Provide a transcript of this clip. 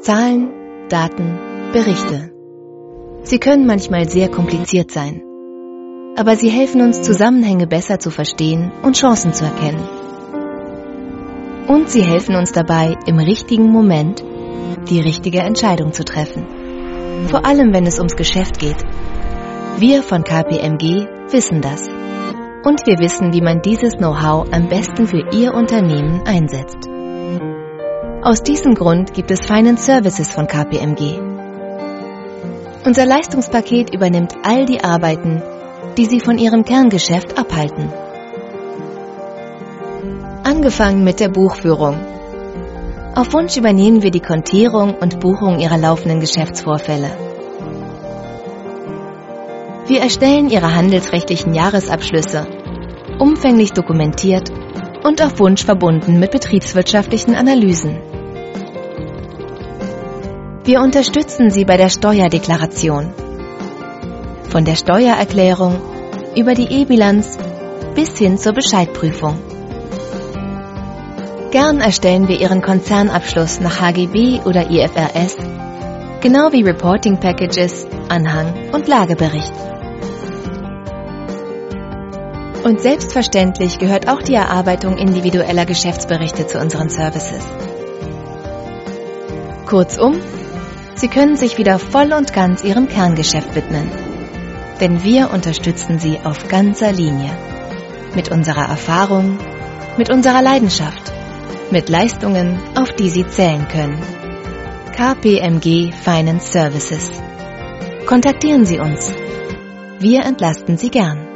Zahlen, Daten, Berichte. Sie können manchmal sehr kompliziert sein, aber sie helfen uns, Zusammenhänge besser zu verstehen und Chancen zu erkennen. Und sie helfen uns dabei, im richtigen Moment die richtige Entscheidung zu treffen. Vor allem, wenn es ums Geschäft geht. Wir von KPMG wissen das. Und wir wissen, wie man dieses Know-how am besten für Ihr Unternehmen einsetzt. Aus diesem Grund gibt es Finance Services von KPMG. Unser Leistungspaket übernimmt all die Arbeiten, die Sie von Ihrem Kerngeschäft abhalten. Angefangen mit der Buchführung. Auf Wunsch übernehmen wir die Kontierung und Buchung Ihrer laufenden Geschäftsvorfälle. Wir erstellen Ihre handelsrechtlichen Jahresabschlüsse, umfänglich dokumentiert und auf Wunsch verbunden mit betriebswirtschaftlichen Analysen. Wir unterstützen Sie bei der Steuerdeklaration. Von der Steuererklärung über die E-Bilanz bis hin zur Bescheidprüfung. Gern erstellen wir Ihren Konzernabschluss nach HGB oder IFRS, genau wie Reporting Packages, Anhang und Lagebericht. Und selbstverständlich gehört auch die Erarbeitung individueller Geschäftsberichte zu unseren Services. Kurzum, Sie können sich wieder voll und ganz Ihrem Kerngeschäft widmen. Denn wir unterstützen Sie auf ganzer Linie. Mit unserer Erfahrung, mit unserer Leidenschaft, mit Leistungen, auf die Sie zählen können. KPMG Finance Services. Kontaktieren Sie uns. Wir entlasten Sie gern.